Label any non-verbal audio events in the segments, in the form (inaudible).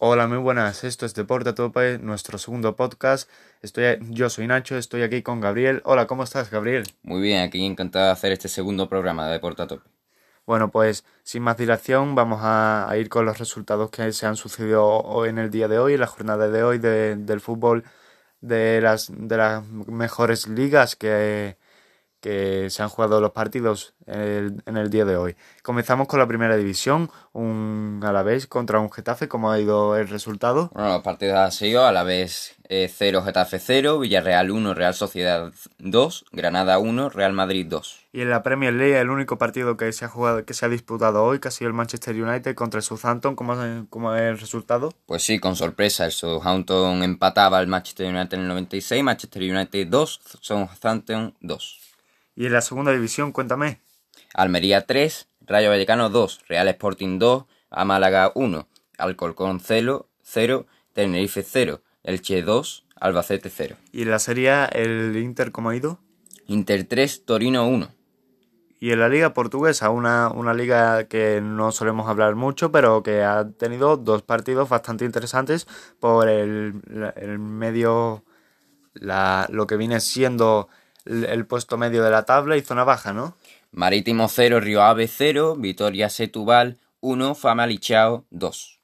Hola, muy buenas. Esto es Deporte a Tope, nuestro segundo podcast. Estoy, yo soy Nacho, estoy aquí con Gabriel. Hola, ¿cómo estás, Gabriel? Muy bien, aquí encantado de hacer este segundo programa de Deporte a Tope. Bueno, pues sin más dilación, vamos a, ir con los resultados que se han sucedido hoy en el día de hoy, en la jornada de hoy del fútbol de las, de las mejores ligas que, que se han jugado los partidos en el, día de hoy. Comenzamos con la primera división, un Alavés contra un Getafe, ¿cómo ha ido el resultado? Bueno, los partidos han sido Alavés 0, Getafe 0, Villarreal 1, Real Sociedad 2, Granada 1, Real Madrid 2. Y en la Premier League el único partido que se ha jugado, que se ha disputado hoy, que ha sido el Manchester United contra el Southampton, ¿cómo, cómo es el resultado? Pues sí, con sorpresa, el Southampton empataba al Manchester United en el 96, Manchester United 2, Southampton 2. Y en la segunda división, cuéntame. Almería 3, Rayo Vallecano 2, Real Sporting 2, A Málaga 1, Alcorcón 0, 0, Tenerife 0, Elche 2, Albacete 0. ¿Y en la serie el Inter cómo ha ido? Inter 3, Torino 1. Y en la liga portuguesa, una, una liga que no solemos hablar mucho, pero que ha tenido dos partidos bastante interesantes por el, el medio, la, lo que viene siendo el puesto medio de la tabla y zona baja, ¿no? Marítimo 0, Río Ave 0, Vitoria Setúbal 1, Famalichao 2.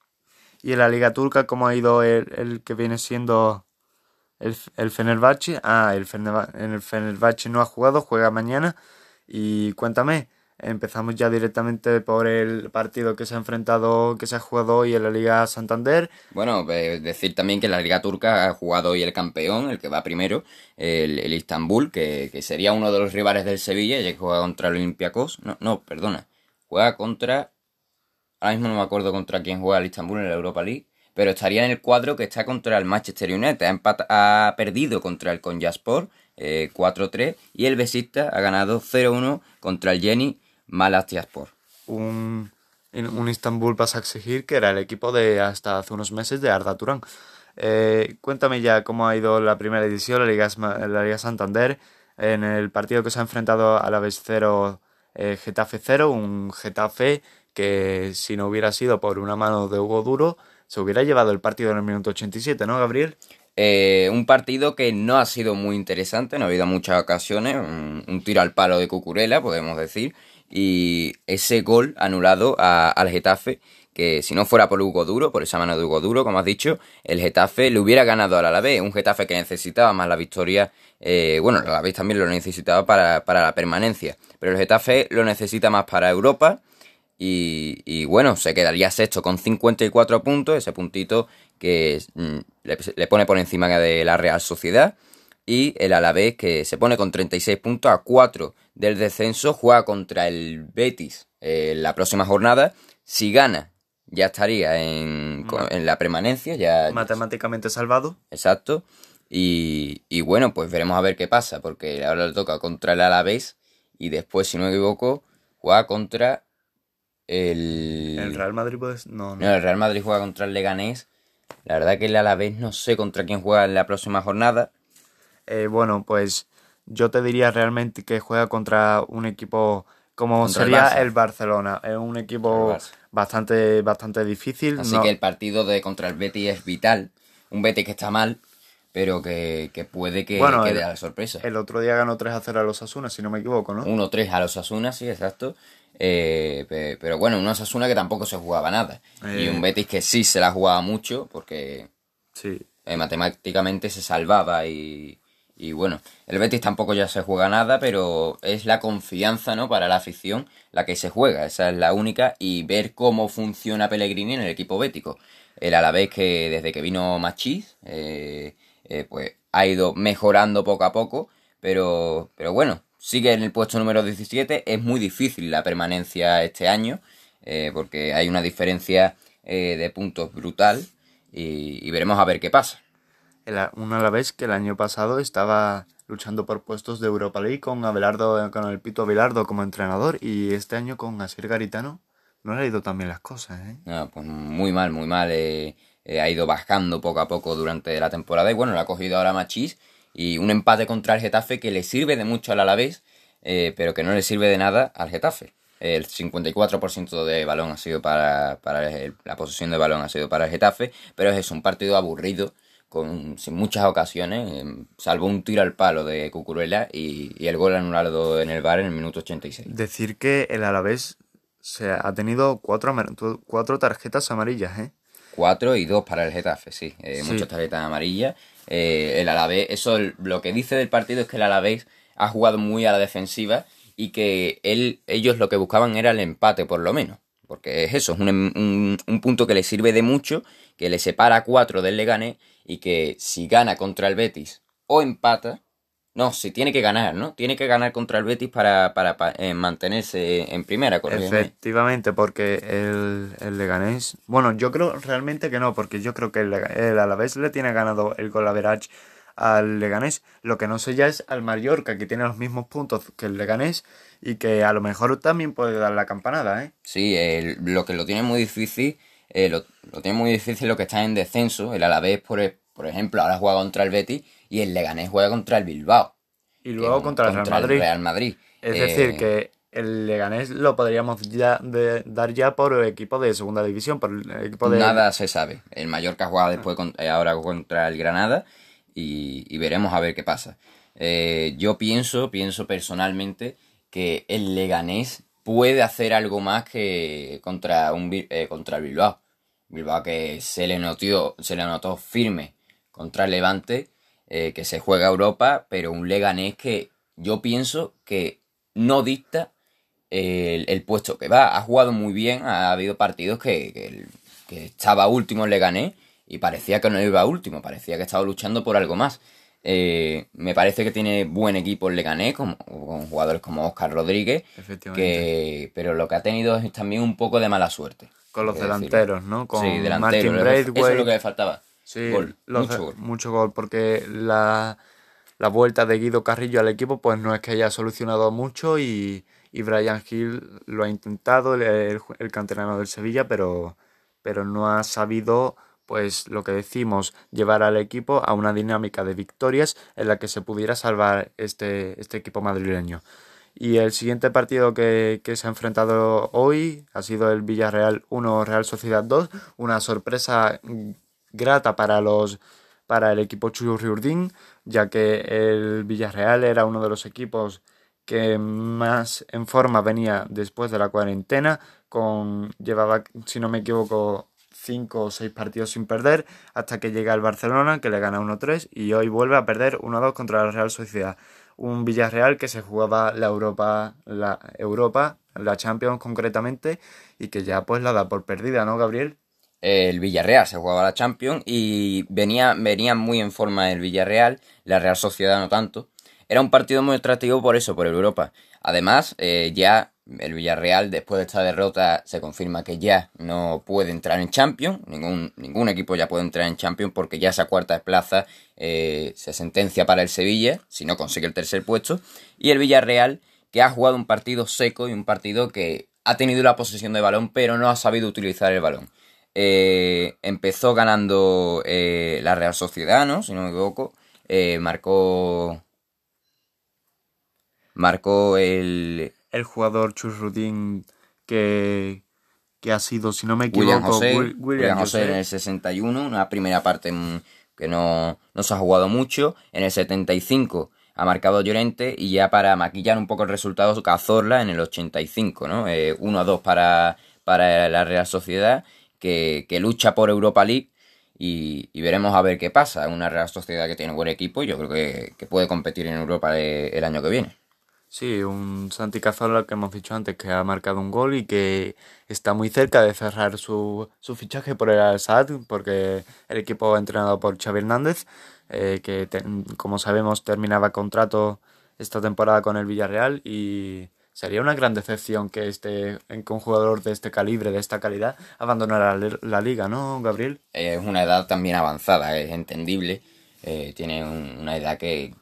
¿Y en la Liga Turca cómo ha ido el, que viene siendo el, el Fenerbahce? Ah, el, el Fenerbahce no ha jugado, juega mañana. Y cuéntame, Empezamos ya directamente por el partido que se ha enfrentado, que se ha jugado hoy en la Liga Santander. Bueno, pues decir también que la Liga Turca ha jugado hoy el campeón, el que va primero, el, el Istanbul, que, sería uno de los rivales del Sevilla, ya que juega contra el Olympiacos. No, no, perdona. Juega contra. Ahora mismo no me acuerdo contra quién juega el Istanbul en la Europa League. Pero estaría en el cuadro que está contra el Manchester United. Ha, ha perdido contra el Konyaspor eh, 4-3. Y el Besista ha ganado 0-1 contra el Jenny Malatyaspor. Un, un Istanbul vas a exigir que era el equipo de hasta hace unos meses de Arda Turán. Eh, cuéntame ya cómo ha ido la primera edición, la Liga, la Liga Santander, en el partido que se ha enfrentado a la vez 0, eh, Getafe 0, un Getafe que si no hubiera sido por una mano de Hugo Duro, se hubiera llevado el partido en el minuto 87, ¿no, Gabriel? Eh, un partido que no ha sido muy interesante, no ha habido muchas ocasiones, un tiro al palo de Cucurela, podemos decir, y ese gol anulado al Getafe, que si no fuera por Hugo Duro, por esa mano de Hugo Duro, como has dicho, el Getafe le hubiera ganado al Alavés, un Getafe que necesitaba más la victoria, eh, bueno, el Alavés también lo necesitaba para, para, la permanencia, pero el Getafe lo necesita más para Europa. Y, y bueno, se quedaría sexto con 54 puntos, ese puntito que mm, le pone por encima de la Real Sociedad y el Alavés que se pone con 36 puntos a 4 del descenso, juega contra el Betis en la próxima jornada. Si gana, ya estaría en, la permanencia. Ya, Matemáticamente salvado. Exacto. Y, y, bueno, pues veremos a ver qué pasa, porque ahora le toca contra el Alavés y después, si no me equivoco, juega contra el... ¿El Real Madrid pues No, no. el Real Madrid juega contra el Leganés. La verdad que el Alavés no sé contra quién juega en la próxima jornada. Eh, bueno, pues yo te diría realmente que juega contra un equipo como sería el, Barcelona. Es un equipo bastante, bastante difícil. Así que el partido de contra el Betis es vital. Un Betis que está mal, pero que, puede que quede a la sorpresa. El otro día ganó 3 a 0 a los Asuna, si no me equivoco, ¿no? 1-3 a los Asuna, sí, exacto. Eh, pero bueno, un Asuna que tampoco se jugaba nada. Y un eh. Betis que sí se la jugaba mucho, porque sí. matemáticamente se salvaba y, y bueno, el Betis tampoco ya se juega nada, pero es la confianza, ¿no? Para la afición la que se juega, esa es la única, y ver cómo funciona Pellegrini en el equipo bético. El Alavés que desde que vino Machís, eh, eh, pues ha ido mejorando poco a poco, pero, pero bueno, sigue en el puesto número 17, es muy difícil la permanencia este año, eh, porque hay una diferencia de puntos brutal, y veremos a ver qué pasa una vez que el año pasado estaba luchando por puestos de Europa League con Abelardo, con el Pito Abelardo como entrenador y este año con Asier Garitano no le ha ido tan bien las cosas, ¿eh? No, pues muy mal, muy mal. Eh, eh, ha ido bajando poco a poco durante la temporada y bueno, lo ha cogido ahora Machís y un empate contra el Getafe que le sirve de mucho al Alavés, eh, pero que no le sirve de nada al Getafe. El 54% de balón ha sido para, para el- la posesión de balón ha sido para el Getafe, pero es un partido aburrido, con, sin muchas ocasiones, eh, salvo un tiro al palo de Cucurella y, y el gol anulado en el bar en el minuto 86. Decir que el Alavés se ha tenido cuatro, cuatro tarjetas amarillas, ¿eh? Cuatro y dos para el Getafe, sí. Eh, Sí. Muchas tarjetas amarillas. Eh, el Alavés, eso lo que dice del partido es que el Alavés ha jugado muy a la defensiva y que él, ellos lo que buscaban era el empate, por lo menos. Porque es eso, es un, un- un punto que le sirve de mucho, que le separa a cuatro del Leganés y que si gana contra el Betis o empata, no, si tiene que ganar, ¿no? Tiene que ganar contra el Betis para, para, pa- eh, mantenerse en primera. Efectivamente, porque el, el Leganés... Bueno, yo creo realmente que no, porque yo creo que el, el Alavés le tiene ganado el gol average al Leganés. Lo que no sé ya es al Mallorca, que tiene los mismos puntos que el Leganés y que a lo mejor también puede dar la campanada, ¿eh? Sí, lo que lo tiene muy difícil, eh, lo, lo tiene muy difícil lo que está en descenso. El Alavés, por, e- por ejemplo, ahora juega contra el Betis y el Leganés juega contra el Bilbao. Y luego Eh, contra el Real Madrid. Real Madrid. Es Eh, decir, que el Leganés lo podríamos ya de- dar ya por equipo de segunda división, por el equipo de... Nada se sabe. El Mallorca juega después con- eh, ahora contra el Granada y, y veremos a ver qué pasa. Eh, yo pienso, pienso personalmente que el Leganés puede hacer algo más que contra un eh, contra el Bilbao. Bilbao que se le notó, se le notó firme contra el Levante, eh, que se juega Europa, pero un Leganés que yo pienso que no dicta el, el puesto que va. Ha jugado muy bien, ha habido partidos que, que, que estaba último el Leganés y parecía que no iba último, parecía que estaba luchando por algo más. Eh, me parece que tiene buen equipo el Leganés, con, con jugadores como Oscar Rodríguez, que, pero lo que ha tenido es también un poco de mala suerte. Con los que decirlo. delanteros, ¿no? Con sí, delantero. Martin Eso es Braithwaite. lo que le faltaba. Sí, Gol, los- mucho gol. mucho gol, porque la, la vuelta de Guido Carrillo al equipo pues no es que haya solucionado mucho y, y Brian Hill lo ha intentado, el, el, el canterano del Sevilla, pero, pero no ha sabido pues lo que decimos, llevar al equipo a una dinámica de victorias en la que se pudiera salvar este, este equipo madrileño. Y el siguiente partido que, que se ha enfrentado hoy ha sido el Villarreal 1 Real Sociedad 2, una sorpresa grata para los para el equipo Churriurdín, ya que el Villarreal era uno de los equipos que más en forma venía después de la cuarentena, con llevaba, si no me equivoco, cinco o seis partidos sin perder, hasta que llega el Barcelona, que le gana 1-3, y hoy vuelve a perder 1-2 contra la Real Sociedad. Un Villarreal que se jugaba la Europa, la Europa, la Champions concretamente, y que ya pues la da por perdida, ¿no, Gabriel? El Villarreal se jugaba la Champions y venía, venía muy en forma el Villarreal, la Real Sociedad no tanto. Era un partido muy atractivo por eso, por Europa. Además, eh, ya el Villarreal, después de esta derrota, se confirma que ya no puede entrar en Champions. Ningún, ningún equipo ya puede entrar en Champions porque ya esa cuarta plaza eh, se sentencia para el Sevilla, si no consigue el tercer puesto. Y el Villarreal, que ha jugado un partido seco y un partido que ha tenido la posesión de balón, pero no ha sabido utilizar el balón. Eh, empezó ganando la Real Sociedad, ¿no? Si no me equivoco. Marcó. Marcó el. El jugador Churrudín que, que ha sido, si no me William equivoco, José. Wil- William José en el 61. Una primera parte que no, no se ha jugado mucho. En el 75 ha marcado Llorente. Y ya para maquillar un poco el resultado, Cazorla en el 85, ¿no? Eh, 1 a 2 para, para la Real Sociedad. Que, que lucha por Europa League. Y, y veremos a ver qué pasa. Una Real Sociedad que tiene buen equipo y yo creo que, que puede competir en Europa el, el año que viene. Sí, un Santi Cazorla que hemos dicho antes que ha marcado un gol y que está muy cerca de cerrar su, su fichaje por el Al-Sadd, porque el equipo entrenado por Xavi Hernández, eh, que como sabemos terminaba contrato esta temporada con el Villarreal y sería una gran decepción que este un jugador de este calibre, de esta calidad, abandonara la, la liga, ¿no, Gabriel? Es una edad también avanzada, es entendible. Eh, tiene un- una edad que,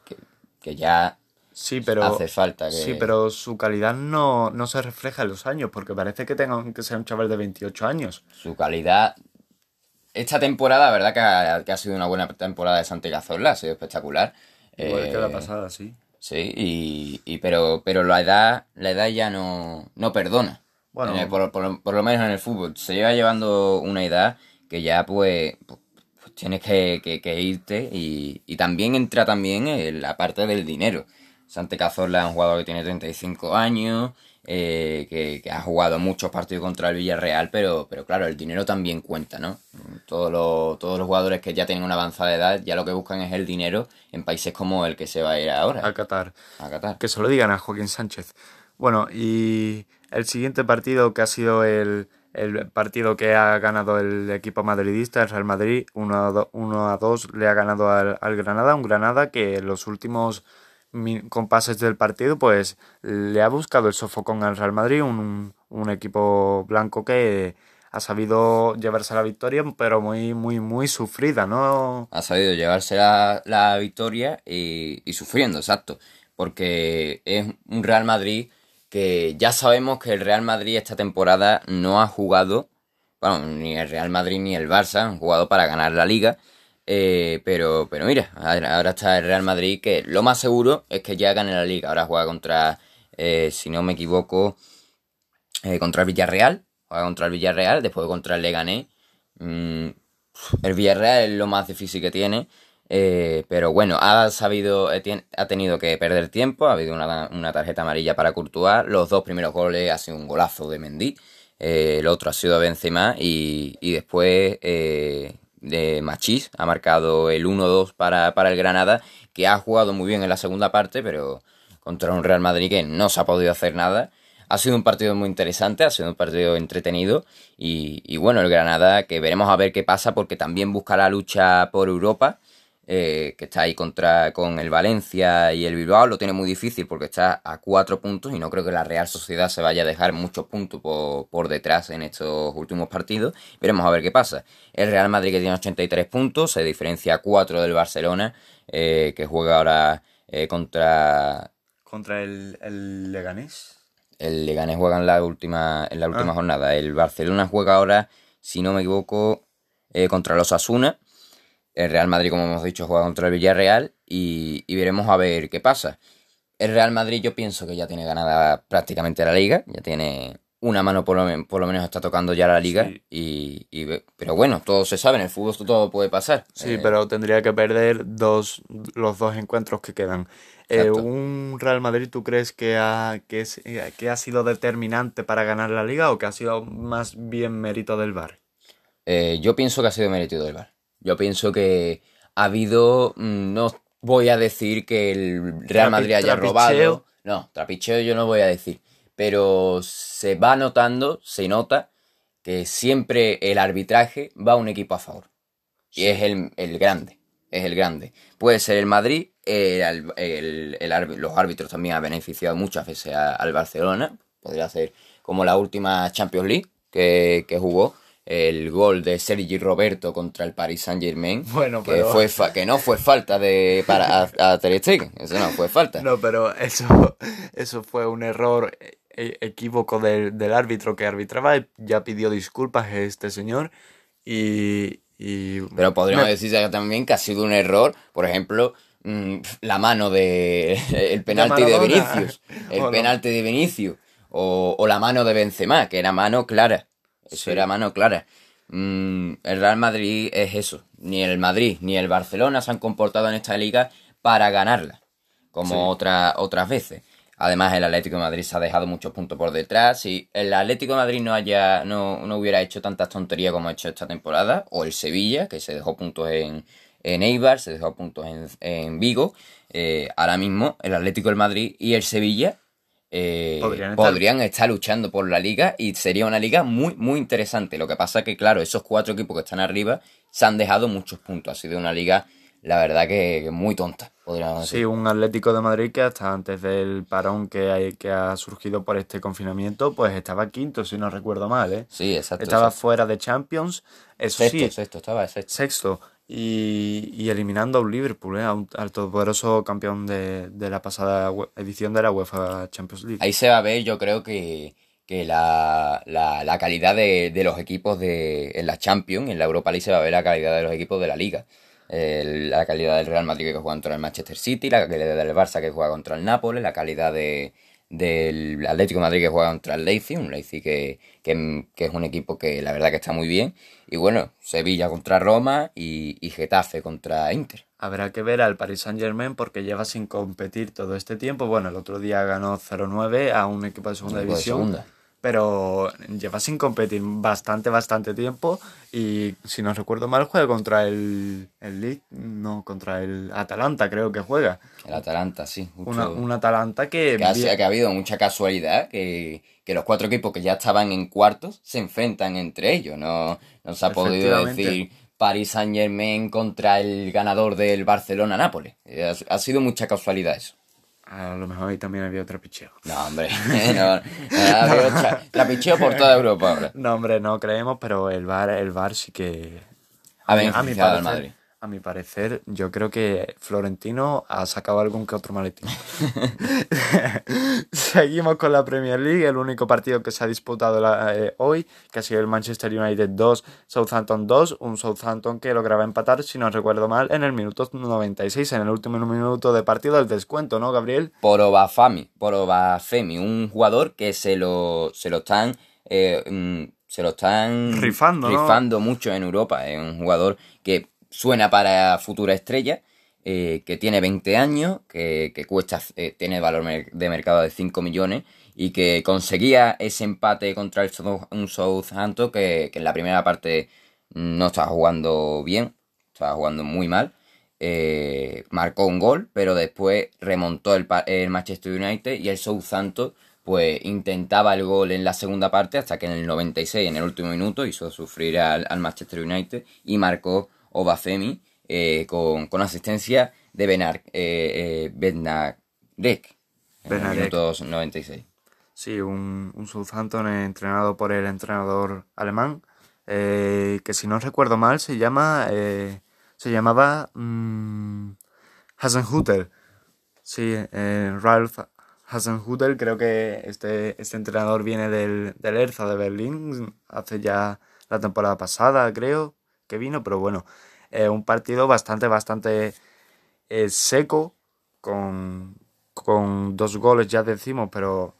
que ya Sí, pero hace falta. Que... Sí, pero su calidad no, no se refleja en los años, porque parece que tenga que ser un chaval de 28 años. Su calidad. Esta temporada, verdad que ha, que ha sido una buena temporada de Santi Cazorla, ha sido espectacular. Igual Eh, que la pasada, sí. Sí, y, y pero, pero la edad, la edad ya no, no perdona. Bueno. El- por, por- por lo menos en el fútbol. Se lleva llevando una edad que ya pues, pues, pues tienes que, que- que irte y, y también entra también en la parte del dinero. Sante Cazorla es un jugador que tiene 35 años, eh, que, que ha jugado muchos partidos contra el Villarreal, pero, pero claro, el dinero también cuenta, ¿no? Todos los, todos los jugadores que ya tienen una avanzada edad ya lo que buscan es el dinero en países como el que se va a ir ahora, A Qatar. a Qatar. Que se lo digan a Joaquín Sánchez. Bueno, y el siguiente partido que ha sido el, el partido que ha ganado el equipo madridista, el Real Madrid, 1 a 2, 1 a 2 le ha ganado al, al Granada, un Granada que en los últimos compases del partido pues le ha buscado el sofocón al Real Madrid, un, un equipo blanco que ha sabido llevarse la victoria, pero muy, muy, muy sufrida, ¿no? ha sabido llevarse la, la victoria y, y sufriendo, exacto. Porque es un Real Madrid que ya sabemos que el Real Madrid esta temporada no ha jugado, bueno, ni el Real Madrid ni el Barça han jugado para ganar la liga. Eh, pero, pero mira, ahora está el Real Madrid que lo más seguro es que ya gane la liga. Ahora juega contra, eh, si no me equivoco, eh, contra el Villarreal. Juega contra el Villarreal, después contra el Leganés. Mm, el Villarreal es lo más difícil que tiene. eh, pero bueno, ha sabido, ha tenido que perder tiempo. Ha habido una, una tarjeta amarilla para Courtois. Los dos primeros goles ha sido un golazo de Mendy. el otro ha sido Benzema. Y, y después de Machís ha marcado el 1-2 para, para el Granada. Que ha jugado muy bien en la segunda parte, pero contra un Real Madrid que no se ha podido hacer nada. Ha sido un partido muy interesante, ha sido un partido entretenido y, y bueno, el Granada que veremos a ver qué pasa porque también busca la lucha por Europa, eh, que está ahí contra con el Valencia y el Bilbao, lo tiene muy difícil porque está a cuatro puntos y no creo que la Real Sociedad se vaya a dejar muchos puntos por, por detrás en estos últimos partidos. Veremos a ver qué pasa. El Real Madrid que tiene 83 puntos, se diferencia a 4 del Barcelona, eh, que juega ahora eh, contra Contra el, el Leganés. el Leganés juega en la última, en la última Ah. jornada. El Barcelona juega ahora, si no me equivoco, eh, contra los Asuna. El Real Madrid, como hemos dicho, juega contra el Villarreal. Y, y veremos a ver qué pasa. El Real Madrid yo pienso que ya tiene ganada prácticamente la liga. Ya tiene una mano por lo, men- por lo menos está tocando ya la liga. Sí. Y, pero bueno, todo se sabe. En el fútbol todo puede pasar. Sí, Eh, pero tendría que perder dos, los dos encuentros que quedan. Eh. ¿Un Real Madrid tú crees que ha, que, es- eh, que ha sido determinante para ganar la liga o que ha sido más bien mérito del VAR? Eh, yo pienso que ha sido mérito del VAR. Yo pienso que ha habido. mm, No voy a decir que el Real Madrid haya trapicheo. robado. No, trapicheo yo no voy a decir. Pero se va notando, se nota que siempre el arbitraje va a un equipo a favor. Y es el, el grande. Es el grande. Puede ser el Madrid, el, los árbitros también han beneficiado muchas veces a- al Barcelona. Podría ser como la última Champions League que, que jugó. El gol de Sergi Roberto contra el Paris Saint Germain. (laughs) Bueno, que, fue fa- que no fue falta de para a, a Ter Stegen. Eso no fue falta. No, pero eso, eso fue un error eh, equívoco del, del árbitro que arbitraba. Ya pidió disculpas este señor y... y Pero podríamos me- decir también que ha sido un error, por ejemplo, mm, la mano de (laughs) el penalti de. Vinicius, el (laughs) no. penalti de Vinicius o, o la mano de Benzema, que era mano clara. Eso Sí. era mano clara. Mm, el Real Madrid es eso. Ni el Madrid ni el Barcelona se han comportado en esta liga para ganarla, como Sí. otra- otras veces. Además, el Atlético de Madrid se ha dejado muchos puntos por detrás. Si el Atlético de Madrid no haya, no, no hubiera hecho tantas tonterías como ha hecho esta temporada, o el Sevilla, que se dejó puntos en, en Eibar, se dejó puntos en, en Vigo, eh, ahora mismo el Atlético del Madrid y el Sevilla eh, Podrían podrían, estar- luchando por la liga y sería una liga muy, muy interesante. Lo que pasa es que, claro, esos cuatro equipos que están arriba se han dejado muchos puntos. Ha sido una liga, la verdad, que, muy tonta, podríamos decir. Sí, un Atlético de Madrid que hasta antes del parón que, hay, que ha surgido por este confinamiento, pues estaba quinto, si no recuerdo mal, ¿eh? Sí, exacto. Estaba exacto. fuera de Champions, eso Sexto, sí, sexto, estaba sexto. sexto, y, y eliminando a un Liverpool, ¿eh? a un, al todopoderoso campeón de, de la pasada edición de la UEFA Champions League. Ahí se va a ver, yo creo que, que la, la, la calidad de, de los equipos de, en la Champions, en la Europa League, se va a ver la calidad de los equipos de la liga. la calidad del Real Madrid que juega contra el Manchester City, la calidad del Barça que juega contra el Nápoles, la calidad de, del Atlético Madrid que juega contra el Leipzig, un Leipzig que, es un equipo que la verdad que está muy bien. Y bueno, Sevilla contra Roma y, y Getafe contra Inter. Habrá que ver al Paris Saint Germain porque lleva sin competir todo este tiempo. Bueno, el otro día ganó 0-9 a un equipo de segunda división pero lleva sin competir bastante, bastante tiempo y si no recuerdo mal juega contra el, el League, no, contra el Atalanta creo que juega. El Atalanta, sí. un Atalanta que... Que ha, que ha habido mucha casualidad, que, los cuatro equipos que ya estaban en cuartos se enfrentan entre ellos, no, no se ha podido decir Paris Saint Germain contra el ganador del Barcelona-Nápoles. ha sido mucha casualidad eso. A lo mejor ahí también había trapicheo. No, hombre. (laughs) no, no, trapicheo por toda Europa ahora. No, hombre, no creemos, pero el bar, el bar sí que. A, ver, a mi Madrid a mi parecer, yo creo que Florentino ha sacado algún que otro maletín. (laughs) (laughs) Seguimos con la Premier League, el único partido que se ha disputado eh, hoy, que ha sido el Manchester United 2, Southampton 2, un Southampton que lograba empatar, si no recuerdo mal, en el minuto 96, en el último minuto de partido del descuento, ¿no, Gabriel? Por Obafemi, por Obafemi, un jugador que se lo, se lo están... Eh, mm, se lo están rifando, rifando mucho en Europa. Es un jugador que suena para futura estrella, eh, que tiene 20 años, que, cuesta, eh, tiene valor de mercado de 5 millones y que conseguía ese empate contra el un Southampton que, que en la primera parte no estaba jugando bien, estaba jugando muy mal. Eh, marcó un gol, pero después remontó el, el, Manchester United y el Southampton pues intentaba el gol en la segunda parte hasta que en el 96, en el último minuto, hizo sufrir al, al Manchester United y marcó Obafemi eh, con, con, asistencia de Benar, eh, eh en el minuto 96. Sí, un, un Southampton entrenado por el entrenador alemán, eh, que si no recuerdo mal se llama se llamaba mmm, Hasenhutel. Sí, Ralph Hasenhutel, creo que este, este entrenador viene del, del Erza de Berlín, hace ya la temporada pasada, creo, que vino, pero bueno, eh, un partido bastante, bastante eh, seco, con, con dos goles ya decimos, pero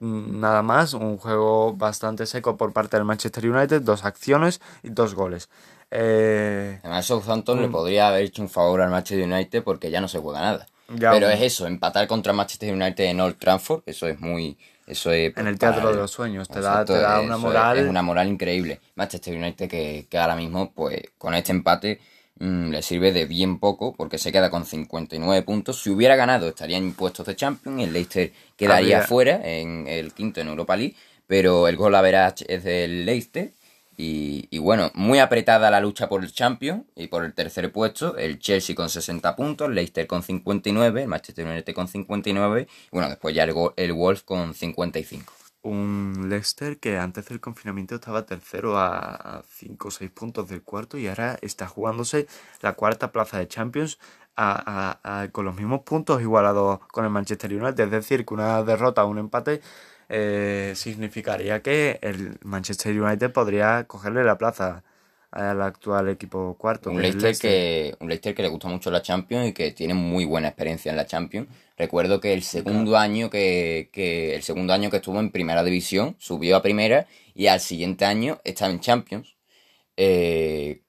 nada más, un juego bastante seco por parte del Manchester United, dos acciones y dos goles. Eh, Además, Southampton le podría haber hecho un favor al Manchester United porque ya no se juega nada. Pero es eso, empatar contra Manchester United en Old Trafford, eso es muy, eso es, en el teatro de los sueños, te da, te da una moral. Es, una moral increíble. Manchester United que, que ahora mismo, pues con este empate, mm, le sirve de bien poco porque se queda con 59 puntos. Si hubiera ganado, estaría en puestos de Champions. El Leicester quedaría fuera en el quinto en Europa League. Pero el gol a verás es del Leicester y, bueno, muy apretada la lucha por el Champions y por el tercer puesto. El Chelsea con 60 puntos, Leicester con 59, el Manchester United con 59 y bueno, después ya el, el Wolf con 55. Un Leicester que antes del confinamiento estaba tercero a 5 o 6 puntos del cuarto y ahora está jugándose la cuarta plaza de Champions con los mismos puntos igualados con el Manchester United. Es decir, que una derrota o un empate eh, significaría que el Manchester United podría cogerle la plaza al actual equipo cuarto. Un Leicester, que, un Leicester que le gusta mucho la Champions y que tiene muy buena experiencia en la Champions. Recuerdo que el segundo año que, el segundo año que estuvo en primera división subió a primera y al siguiente año está en Champions. Eh,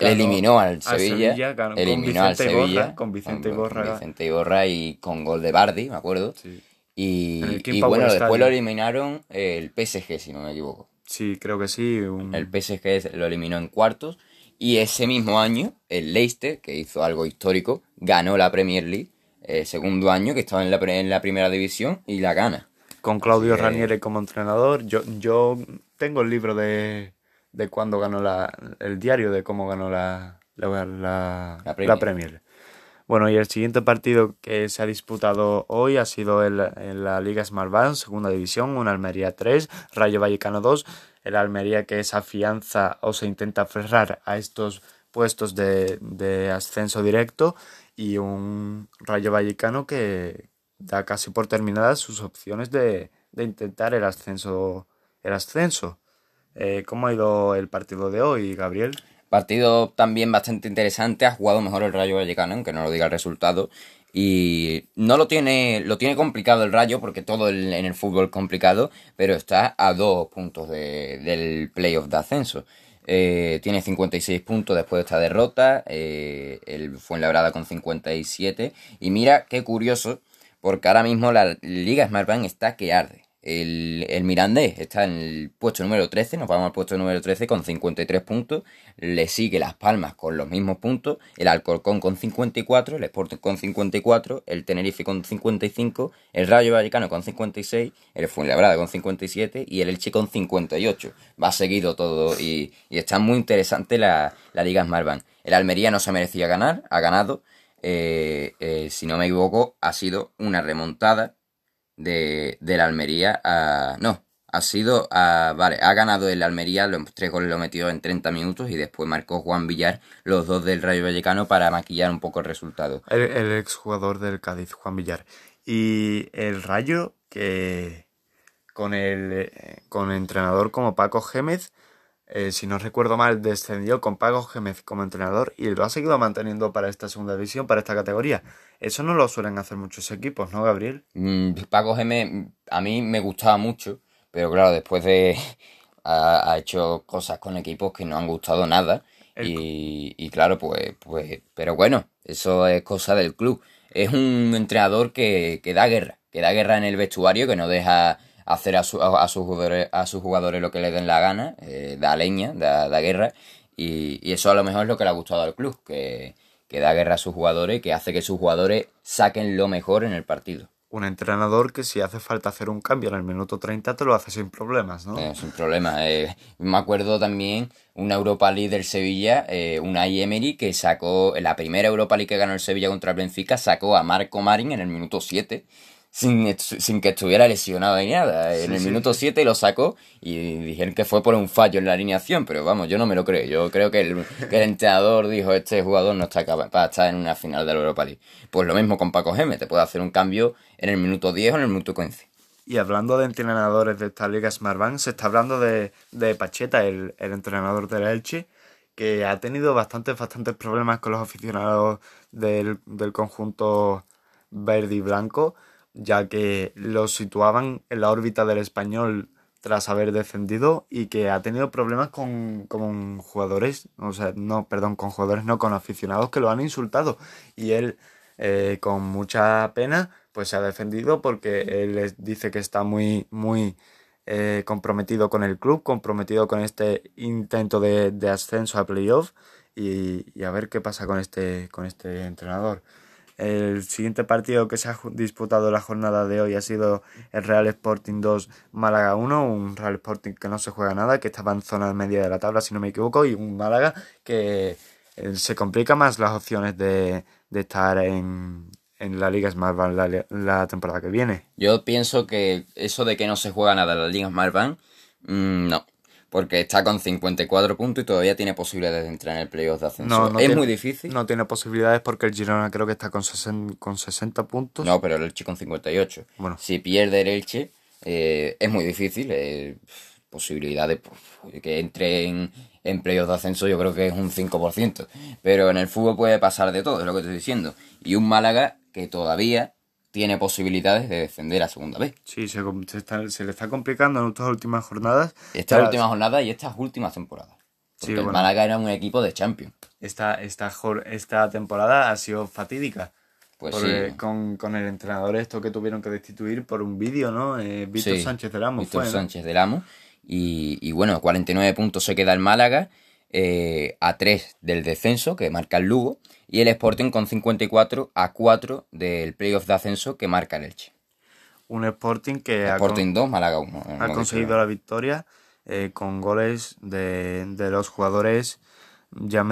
eliminó al Sevilla, eliminó al Sevilla con Vicente con Iborra y con gol de Bardi, me acuerdo. Sí. Y, bueno, después lo eliminaron el PSG, si no me equivoco. Sí, creo que sí. El PSG lo eliminó en cuartos. Y ese mismo año, el Leicester, que hizo algo histórico, ganó la Premier League, el segundo año que estaba en la, en la primera división, y la gana. Con Claudio Ranieri como entrenador. Yo, yo tengo el libro de, de cuando ganó la. el diario de cómo ganó la, la, la, La Premier. Bueno, y el siguiente partido que se ha disputado hoy ha sido el, en la Liga Smart segunda división, un Almería 3, Rayo Vallecano 2. El Almería que se afianza o se intenta aferrar a estos puestos de, ascenso directo y un Rayo Vallecano que da casi por terminadas sus opciones de, intentar el ascenso. El ascenso. Eh, ¿Cómo ha ido el partido de hoy, Gabriel? Partido también bastante interesante, ha jugado mejor el Rayo Vallecano, aunque no lo diga el resultado. Y no lo tiene, lo tiene complicado el Rayo, porque todo en el fútbol es complicado, pero está a dos puntos de, del playoff de ascenso. Eh, tiene 56 puntos después de esta derrota, eh, el Fuenlabrada con 57. Y mira qué curioso, porque ahora mismo la Liga Smartbank está que arde. El, el, Mirandés está en el puesto número 13, nos vamos al puesto número 13 con 53 puntos. Le sigue Las Palmas con los mismos puntos, el Alcorcón con 54, el Sporting con 54, el Tenerife con 55, el Rayo Vallecano con 56, el Fuenlabrada con 57 y el Elche con 58. Va seguido todo y, y está muy interesante la, la Liga Smartbank. El Almería no se merecía ganar, ha ganado. Eh, eh, si no me equivoco, ha sido una remontada de, la Almería a... No, ha sido a... Vale, ha ganado el Almería, los tres goles lo metió en 30 minutos y después marcó Juan Villar los dos del Rayo Vallecano para maquillar un poco el resultado. El, el exjugador del Cádiz, Juan Villar. Y el Rayo que con el, con el entrenador como Paco Gémez eh, si no recuerdo mal, descendió con Paco Gémez como entrenador y lo ha seguido manteniendo para esta segunda división, para esta categoría. Eso no lo suelen hacer muchos equipos, ¿no, Gabriel? Mm, Paco Gémez a mí me gustaba mucho, pero claro, después de... ha, ha hecho cosas con equipos que no han gustado nada. Y, y, claro, pues, pues... Pero bueno, eso es cosa del club. Es un entrenador que, que da guerra, que da guerra en el vestuario, que no deja hacer a, su, a, sus, jugadores, a sus jugadores lo que les den la gana, eh, da leña, da, da guerra, y, y, eso a lo mejor es lo que le ha gustado al club, que, que da guerra a sus jugadores y que hace que sus jugadores saquen lo mejor en el partido. Un entrenador que si hace falta hacer un cambio en el minuto 30 te lo hace sin problemas, ¿no? Eh, sin problemas. Eh, me acuerdo también una Europa League del Sevilla, eh, una Emery que sacó, la primera Europa League que ganó el Sevilla contra el Benfica, sacó a Marco Marín en el minuto 7 sin, sin que estuviera lesionado ni nada. En sí, el sí. minuto 7 lo sacó y dijeron que fue por un fallo en la alineación, pero vamos, yo no me lo creo. Yo creo que el, que el entrenador dijo, este jugador no está capaz para estar en una final de la Europa League. Pues lo mismo con Paco Gémez, te puede hacer un cambio en el minuto 10 o en el minuto 15. Y hablando de entrenadores de esta Liga Smartbank, se está hablando de, de Pacheta, el, el entrenador del Elche, que ha tenido bastantes, bastantes problemas con los aficionados del, del conjunto verde y blanco ya que lo situaban en la órbita del español tras haber descendido y que ha tenido problemas con, con jugadores, o sea, no, perdón, con jugadores, no, con aficionados que lo han insultado. Y él, eh, con mucha pena, pues se ha defendido porque él les dice que está muy, muy eh, comprometido con el club, comprometido con este intento de, de ascenso a playoff y, y, a ver qué pasa con este, con este entrenador. El siguiente partido que se ha disputado la jornada de hoy ha sido el Real Sporting 2 Málaga 1, un Real Sporting que no se juega nada, que estaba en zona media de la tabla si no me equivoco, y un Málaga que eh, se complica más las opciones de, de estar en, en la Liga Smartbank la, la, temporada que viene. Yo pienso que eso de que no se juega nada en la Liga Smartbank, mmm, no porque está con 54 puntos y todavía tiene posibilidades de entrar en el playoff de ascenso. No, no es tiene, muy difícil. No tiene posibilidades porque el Girona creo que está con 60, con 60 puntos. No, pero el Elche con 58. Bueno. Si pierde el Elche, eh, es muy difícil. Eh, posibilidades pues, que entre en, en playoff de ascenso yo creo que es un 5%. Pero en el fútbol puede pasar de todo, es lo que estoy diciendo. Y un Málaga que todavía tiene posibilidades de descender a segunda vez. Sí, se, se, está, se le está complicando en estas últimas jornadas. Estas últimas jornadas y estas últimas temporadas. Porque sí, bueno, el Málaga era un equipo de Champions. Esta, esta, esta temporada ha sido fatídica. Pues sí. con, con, el entrenador esto que tuvieron que destituir por un vídeo, ¿no? Eh, Víctor sí, Sánchez del Amo. Víctor fue, Sánchez del Amo. Y, y, bueno, 49 puntos se queda el Málaga, eh, a 3 del descenso, que marca el Lugo, y el Sporting con 54 a 4 del playoff de ascenso que marca el Elche. Un Sporting que Sporting ha, 2, Málaga 1. Ha conseguido la victoria eh, con goles de, de los jugadores ya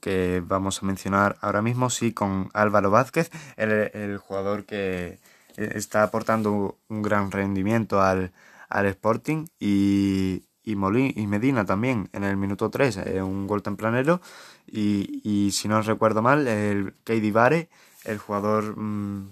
que vamos a mencionar ahora mismo, sí, con Álvaro Vázquez, el, el jugador que está aportando un gran rendimiento al, al Sporting y, y, Molin, y Medina también en el minuto 3, eh, un gol tempranero y, y si no recuerdo mal, el Keidi Vare, el jugador mmm,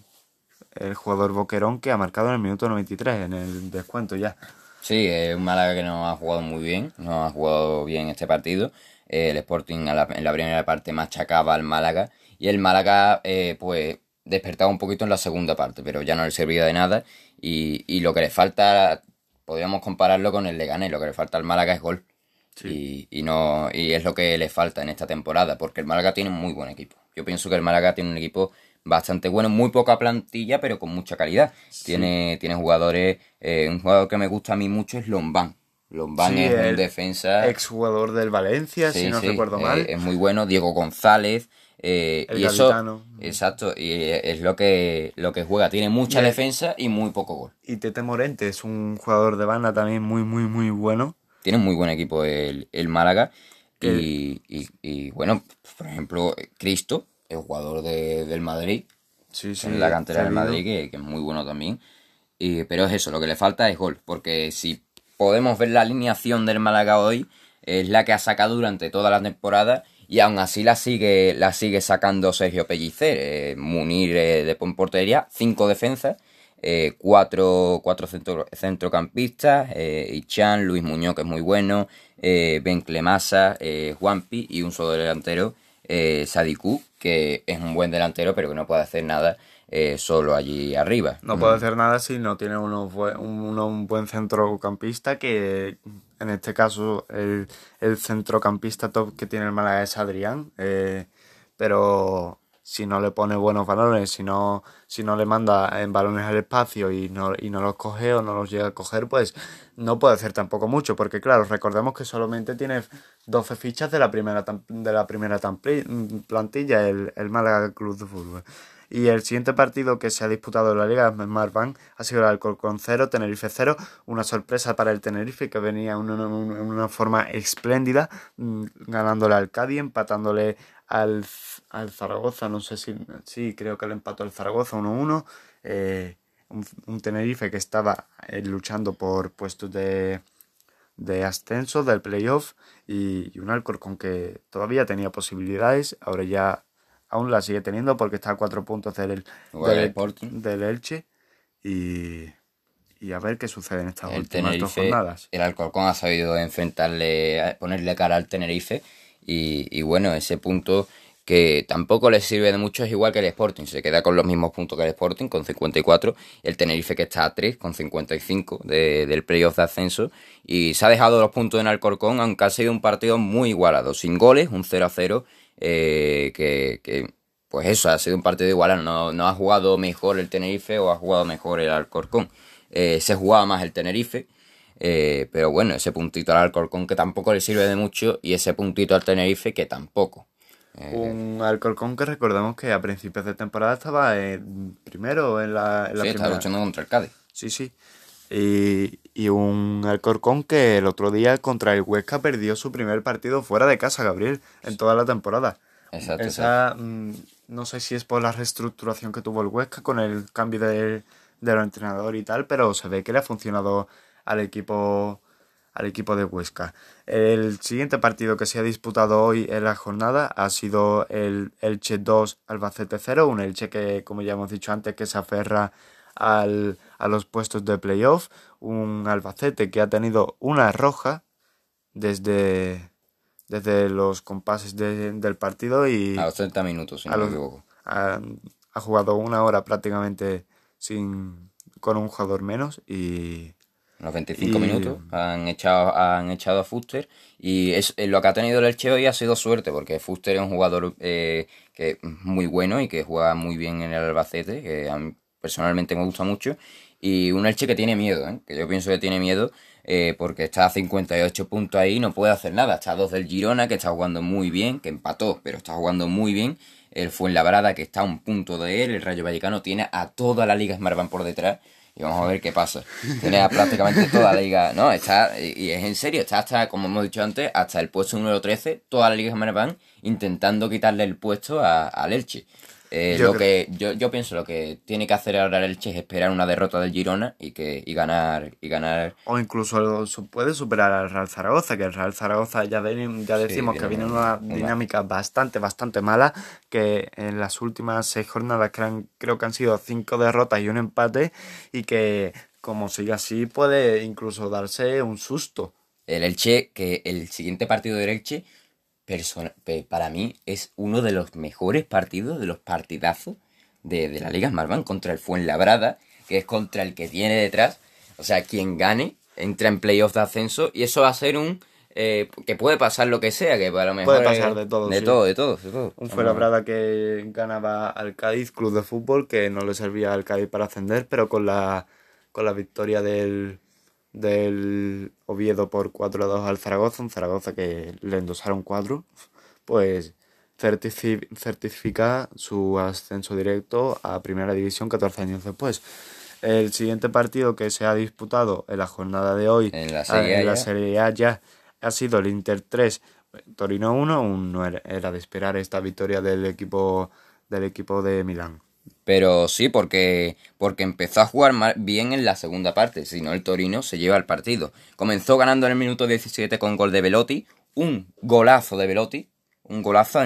el jugador Boquerón que ha marcado en el minuto 93, en el descuento ya. Sí, es un Málaga que no ha jugado muy bien, no ha jugado bien este partido. Eh, el Sporting en la, primera parte machacaba al Málaga y el Málaga eh, pues despertaba un poquito en la segunda parte, pero ya no le servía de nada y, y lo que le falta, podríamos compararlo con el Leganés, lo que le falta al Málaga es gol. Y, y, no, y es lo que le falta en esta temporada, porque el Málaga tiene un muy buen equipo. Yo pienso que el Málaga tiene un equipo bastante bueno, muy poca plantilla, pero con mucha calidad. Tiene, tiene jugadores, eh, un jugador que me gusta a mí mucho es Lombán. Lombán es un defensa. Exjugador del Valencia, si no recuerdo mal. Eh, es muy bueno. Diego González. Eh, y eso, exacto, y es lo que, lo que juega. Tiene mucha defensa y muy poco gol. Y Tete Morente es un jugador de banda también muy, muy, muy bueno. Tiene muy buen equipo el, el Málaga. Y, y, bueno, por ejemplo, Cristo, el jugador de, del Madrid. Sí, sí. En la cantera del Madrid, que, que, es muy bueno también. Y, pero es eso, lo que le falta es gol. Porque si podemos ver la alineación del Málaga hoy, es la que ha sacado durante toda la temporada y aún así la sigue, la sigue sacando Sergio Pellicer. Eh, Munir eh, de portería, cinco defensas, eh, cuatro, cuatro centro, centrocampistas, Ichan, Luis Muñoz, que es muy bueno, Ben Clemasa, Juanpi y un solo delantero, Sadiku, que es un buen delantero, pero que no puede hacer nada eh, solo allí arriba. No puede mm. hacer nada si no tiene uno, un buen centrocampista, que en este caso el, centrocampista top que tiene el Málaga es Adrián, eh, pero si no le pone buenos balones, si no, si no le manda en balones al espacio y no, y no los coge o no los llega a coger, pues no puede hacer tampoco mucho, porque claro, recordemos que solamente tiene 12 fichas de la primera, de la primera plantilla, el, el Málaga Club de Fútbol. Y el siguiente partido que se ha disputado en la Liga Marbank ha sido el Alcorcón 0, Tenerife 0. Una sorpresa para el Tenerife que venía en una, forma espléndida, mm, ganándole al Cádiz, empatándole al, al Zaragoza. No sé si. Sí, creo que le empató al Zaragoza 1-1. Eh, un, Tenerife que estaba eh, luchando por puestos de, de ascenso del playoff y, y un Alcorcón que todavía tenía posibilidades. Ahora ya aún la sigue teniendo porque está a cuatro puntos del, del, Elche y, a ver qué sucede en estas últimas dos jornadas. El Alcorcón ha sabido enfrentarle, ponerle cara al Tenerife y, bueno, ese punto que tampoco le sirve de mucho es igual que el Sporting, se queda con los mismos puntos que el Sporting con 54, el Tenerife que está a 3 con 55 de, del playoff de ascenso y se ha dejado los puntos en Alcorcón aunque ha sido un partido muy igualado, sin goles, un 0 a 0 eh, que, pues eso, ha sido un partido igual, no, no ha jugado mejor el Tenerife o ha jugado mejor el Alcorcón. Eh, se jugaba más el Tenerife, eh, pero bueno, ese puntito al Alcorcón que tampoco le sirve de mucho y ese puntito al Tenerife que tampoco. un Alcorcón que recordamos que a principios de temporada estaba primero en la, en sí, estaba luchando contra el Cádiz. Sí, sí. Y, y, un Alcorcón que el otro día contra el Huesca perdió su primer partido fuera de casa, Gabriel, en toda la temporada. Exacto. Esa, mm, no sé si es por la reestructuración que tuvo el Huesca con el cambio de, del entrenador y tal, pero se ve que le ha funcionado al equipo al equipo de Huesca. El siguiente partido que se ha disputado hoy en la jornada ha sido el Elche 2 Albacete 0, un Elche que, como ya hemos dicho antes, que se aferra al, a los puestos de playoff. Un Albacete que ha tenido una roja desde, desde los compases del partido y... A los 30 minutos, si no me equivoco. Ha, jugado una hora prácticamente sin con un jugador menos y... Los 25 minutos han echado, han echado a Fuster y es, lo que ha tenido el Elche hoy ha sido suerte porque Fuster es un jugador eh, que es muy bueno y que juega muy bien en el Albacete, que personalmente me gusta mucho. Y un Elche que tiene miedo, ¿eh? que yo pienso que tiene miedo eh, porque está a 58 puntos ahí no puede hacer nada. Está a dos del Girona, que está jugando muy bien, que empató, pero está jugando muy bien. El Fuenlabrada, que está a un punto de él. El Rayo Vallecano tiene a toda la Liga Smartbank por detrás. Y vamos a ver qué pasa. Tiene a prácticamente toda la liga. No, está, y es en serio, está hasta, como hemos dicho antes, hasta el puesto número 13, toda la Liga Smartbank intentando quitarle el puesto al Elche. Eh, yo lo que yo, yo pienso lo que tiene que hacer ahora el Che es esperar una derrota del Girona y que y ganar y ganar o incluso puede superar al Real Zaragoza que el Real Zaragoza ya ya decimos que viene una dinámica bastante bastante mala que en las últimas seis jornadas creo que han sido cinco derrotas y un empate y que como sigue así, puede incluso darse un susto. El Elche, que el siguiente partido del Elche, para mí, es uno de los mejores partidos, de los partidazos de, de la Liga Smartbank contra el Fuenlabrada, que es contra el que tiene detrás. O sea, quien gane entra en playoff de ascenso y eso va a ser un eh, que puede pasar lo que sea, que para lo mejor. Puede pasar de todo. De todo, de todo, de todo. Un Fuenlabrada que ganaba al Cádiz Club de Fútbol, que no le servía al Cádiz para ascender, pero con la, con la victoria del, del Oviedo por 4-2 al Zaragoza, un Zaragoza que le endosaron 4, pues certifica su ascenso directo a Primera División 14 años después. El siguiente partido que se ha disputado en la jornada de hoy en la Serie, A, ya ha sido el Inter 3, Torino 1, no era de esperar esta victoria del equipo del equipo de Milán. Pero sí, porque, porque empezó a jugar bien en la segunda parte, si no el Torino se lleva el partido. Comenzó ganando en el minuto 17 con gol de Velotti, un golazo de Velotti, un golazo,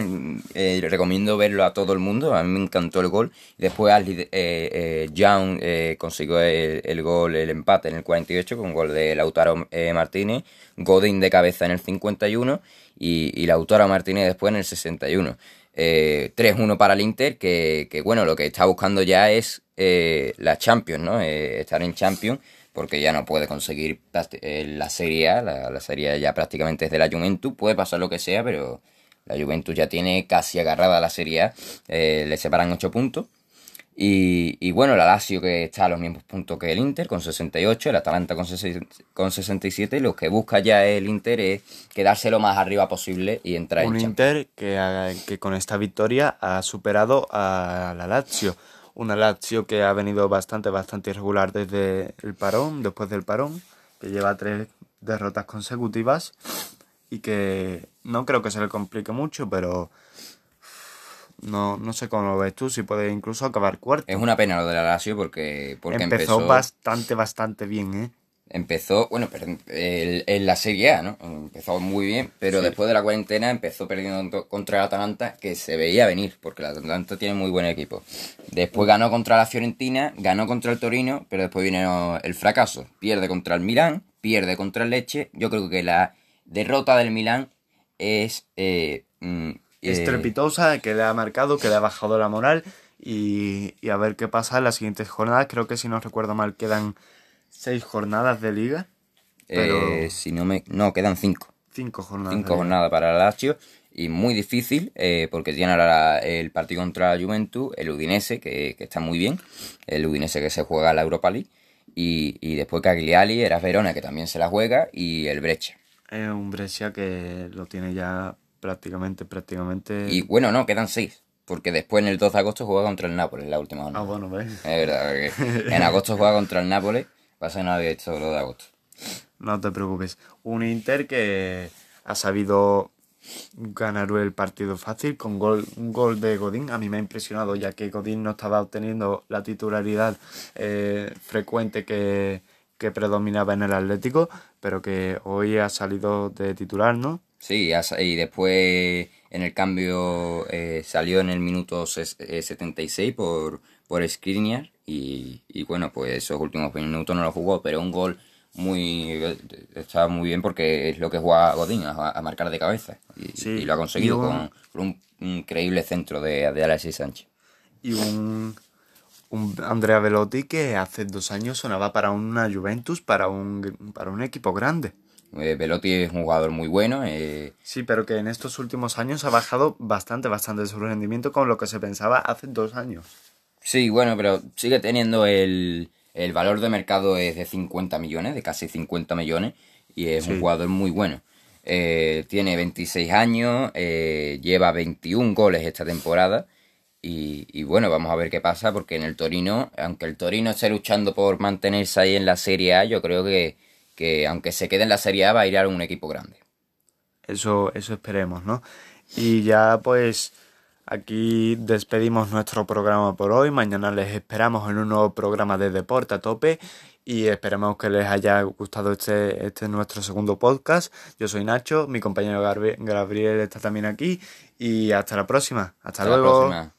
eh, recomiendo verlo a todo el mundo, a mí me encantó el gol. Después eh, eh, Young eh, consiguió el, gol, el empate en el 48 con gol de Lautaro Martínez, Godín de cabeza en el 51 y, y Lautaro Martínez después en el 61. 3-1 para el Inter, que, bueno, lo que está buscando ya es la Champions, ¿no? estar en Champions porque ya no puede conseguir la Serie A, la, Serie ya prácticamente es de la Juventus, puede pasar lo que sea, pero la Juventus ya tiene casi agarrada la Serie A, eh, le separan 8 puntos. Y, bueno, la Lazio que está a los mismos puntos que el Inter, con 68, el Atalanta con, con 67. Lo que busca ya el Inter es quedarse lo más arriba posible y entrar Un Inter que, que con esta victoria ha superado a la Lazio. Una Lazio que ha venido bastante, bastante irregular desde el parón, después del parón, que lleva tres derrotas consecutivas y que no creo que se le complique mucho, pero no, no sé cómo lo ves tú, si puede incluso acabar cuarto. Es una pena lo de la Lazio porque, porque empezó, bastante, bastante bien, ¿eh? Empezó, bueno, en la Serie A, ¿no? Empezó muy bien, pero después de la cuarentena empezó perdiendo contra el Atalanta, que se veía venir, porque el Atalanta tiene muy buen equipo. Después ganó contra la Fiorentina, ganó contra el Torino, pero después vino el fracaso. Pierde contra el Milán, pierde contra el Leche. Yo creo que la derrota del Milán es... Eh, mm, eh, estrepitosa, que le ha marcado, que le ha bajado la moral y, a ver qué pasa en las siguientes jornadas. Creo que si no recuerdo mal quedan seis jornadas de liga. Eh, si no me... No, quedan cinco. Cinco jornadas. Cinco jornadas para el Lazio y muy difícil porque tiene ahora el partido contra la Juventus, el Udinese, que, está muy bien, el Udinese que se juega la Europa League, y, y después Cagliari, era Verona, que también se la juega, y el Brecha. Es un Brescia que lo tiene ya prácticamente, prácticamente... Y bueno, no, quedan seis. Porque después en el 2 de agosto juega contra el Nápoles, la última jornada. Ah, bueno, ¿ves? Es verdad, que en agosto juega contra el Nápoles, pasa que no había hecho lo de agosto. No te preocupes. Un Inter que ha sabido ganar el partido fácil con gol, un gol de Godín. A mí me ha impresionado ya que Godín no estaba obteniendo la titularidad eh, frecuente que, que predominaba en el Atlético, pero que hoy ha salido de titular, ¿no? Sí, y después en el cambio eh, salió en el minuto 76 eh, por, por Skriniar y, y, bueno, pues esos últimos minutos no lo jugó, pero un gol muy estaba muy bien porque es lo que juega Godín, a, marcar de cabeza y, lo ha conseguido con, un, increíble centro de, de Alexis Sánchez. Y un un Andrea Velotti que hace dos años sonaba para una Juventus, para un, para un equipo grande. Eh, Velotti es un jugador muy bueno. Eh. Sí, pero que en estos últimos años ha bajado bastante, bastante su rendimiento con lo que se pensaba hace dos años. Sí, bueno, pero sigue teniendo el, el valor de mercado es de 50 millones, de casi 50 millones, y es un jugador muy bueno. Eh, tiene 26 años, lleva 21 goles esta temporada y, bueno, vamos a ver qué pasa, porque en el Torino, aunque el Torino esté luchando por mantenerse ahí en la Serie A, yo creo que, que aunque se quede en la Serie A va a ir a un equipo grande. Eso, eso esperemos, ¿no? Y ya pues aquí despedimos nuestro programa por hoy. Mañana les esperamos en un nuevo programa de Deporte a tope y esperemos que les haya gustado este, este nuestro segundo podcast. Yo soy Nacho, mi compañero Gabriel está también aquí y hasta la próxima. Hasta, luego.